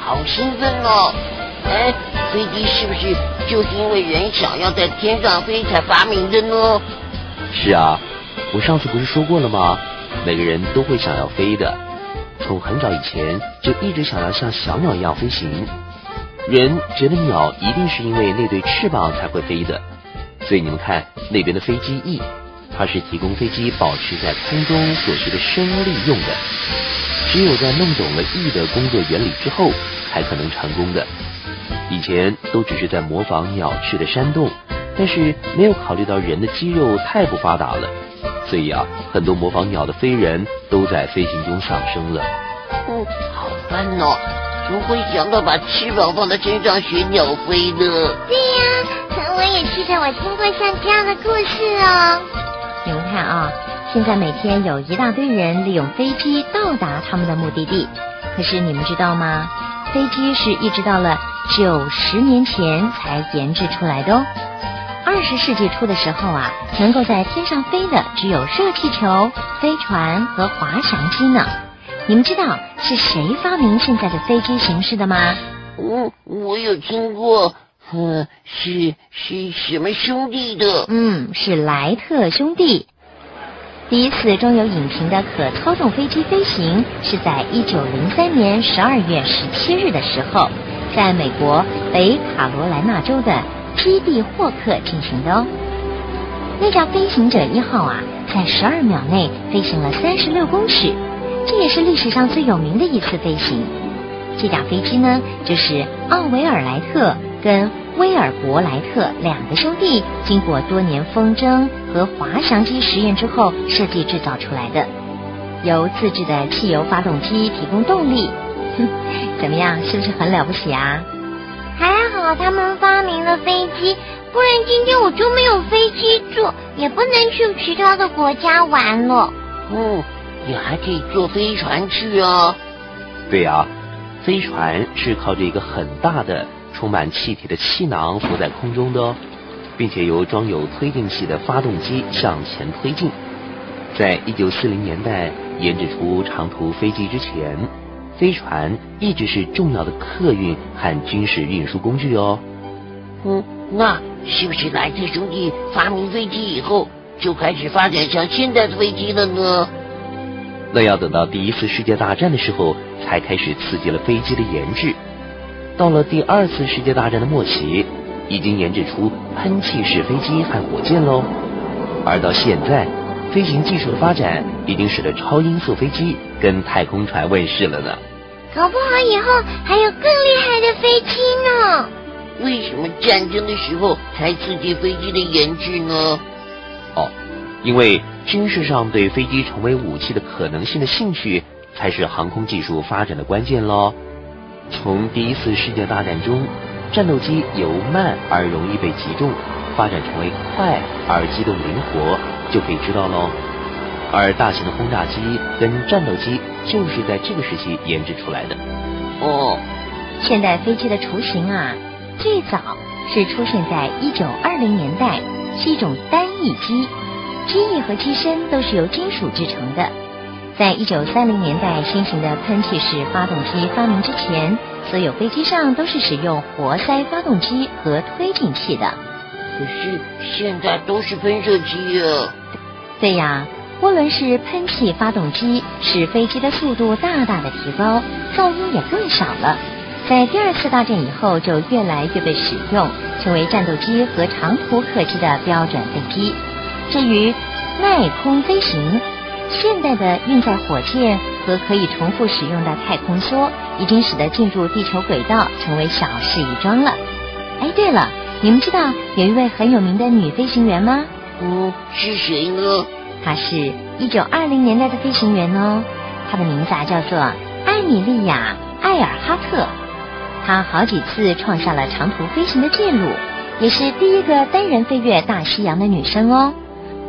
好兴奋哦。哎，飞机是不是就是因为人想要在天上飞才发明的呢？是啊，我上次不是说过了吗？每个人都会想要飞的，从很早以前就一直想要像小鸟一样飞行。人觉得鸟一定是因为那对翅膀才会飞的，所以你们看那边的飞机翼，它是提供飞机保持在空中所需的升力用的。只有在弄懂了翼的工作原理之后，才可能成功的。以前都只是在模仿鸟翅的扇动，但是没有考虑到人的肌肉太不发达了，所以啊，很多模仿鸟的飞人都在飞行中丧生了。嗯，好烦哦。怎么会想到把翅膀放在身上学鸟飞呢？对呀，我也记得我听过像这样的故事哦。你们看啊，现在每天有一大堆人利用飞机到达他们的目的地，可是你们知道吗？飞机是一直到了九十年前才研制出来的哦。二十世纪初的时候啊，能够在天上飞的只有热气球、飞船和滑翔机呢。你们知道是谁发明现在的飞机形式的吗？我，我有听过，呃，是是什么兄弟的？嗯，是莱特兄弟。第一次装有引擎的可操纵飞机飞行是在一九零三年十二月十七日的时候，在美国北卡罗来纳州的基地霍克进行的哦。那架飞行者一号啊，在十二秒内飞行了三十六公尺。这也是历史上最有名的一次飞行。这架飞机呢，就是奥维尔莱特跟威尔伯莱特两个兄弟经过多年风筝和滑翔机实验之后设计制造出来的。由自制的汽油发动机提供动力，哼，怎么样？是不是很了不起啊？还好他们发明了飞机，不然今天我就没有飞机坐，也不能去其他的国家玩了。嗯。你还可以坐飞船去啊！对啊，飞船是靠着一个很大的、充满气体的气囊浮在空中的哦，并且由装有推进器的发动机向前推进。在一九四零年代研制出长途飞机之前，飞船一直是重要的客运和军事运输工具哦。嗯，那是不是莱特兄弟发明飞机以后，就开始发展像现在的飞机了呢？那要等到第一次世界大战的时候，才开始刺激了飞机的研制。到了第二次世界大战的末期，已经研制出喷气式飞机和火箭喽。而到现在，飞行技术的发展已经使得超音速飞机跟太空船问世了呢。搞不好以后还有更厉害的飞机呢。为什么战争的时候才刺激飞机的研制呢？哦，因为。军事上对飞机成为武器的可能性的兴趣，才是航空技术发展的关键喽。从第一次世界大战中，战斗机由慢而容易被击中，发展成为快而机动灵活，就可以知道喽。而大型的轰炸机跟战斗机就是在这个时期研制出来的。哦，现代飞机的雏形啊，最早是出现在一九二零年代，是一种单翼机。机翼和机身都是由金属制成的。在一九三零年代新型的喷气式发动机发明之前，所有飞机上都是使用活塞发动机和推进器的。可是现在都是喷射机啊。对呀，涡轮式喷气发动机使飞机的速度大大的提高，噪音也更少了。在第二次大战以后，就越来越被使用，成为战斗机和长途客机的标准飞机。至于耐空飞行，现代的运载火箭和可以重复使用的太空梭，已经使得进入地球轨道成为小事一桩了。哎，对了，你们知道有一位很有名的女飞行员吗？嗯，是谁呢？她是一九二零年代的飞行员哦，她的名字啊叫做艾米莉亚·艾尔哈特。她好几次创下了长途飞行的记录，也是第一个单人飞越大西洋的女生哦。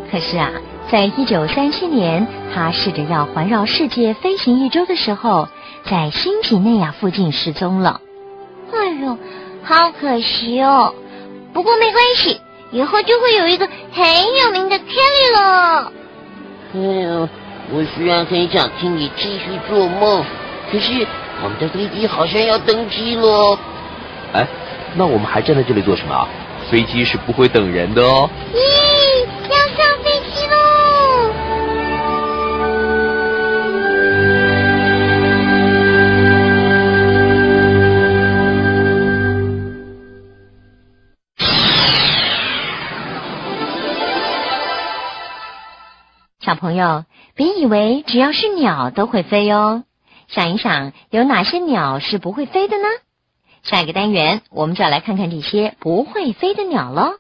可是啊，在一九三七年，他试着要环绕世界飞行一周的时候，在新几内亚附近失踪了。哎呦，好可惜哦！不过没关系，以后就会有一个很有名的 Kelly 了。哎呦，我虽然很想听你继续做梦，可是我们的飞机好像要登机了。哎，那我们还站在这里做什么啊？飞机是不会等人的哦。咦，小朋友，别以为只要是鸟都会飞哦。想一想，有哪些鸟是不会飞的呢？下一个单元，我们就要来看看这些不会飞的鸟喽。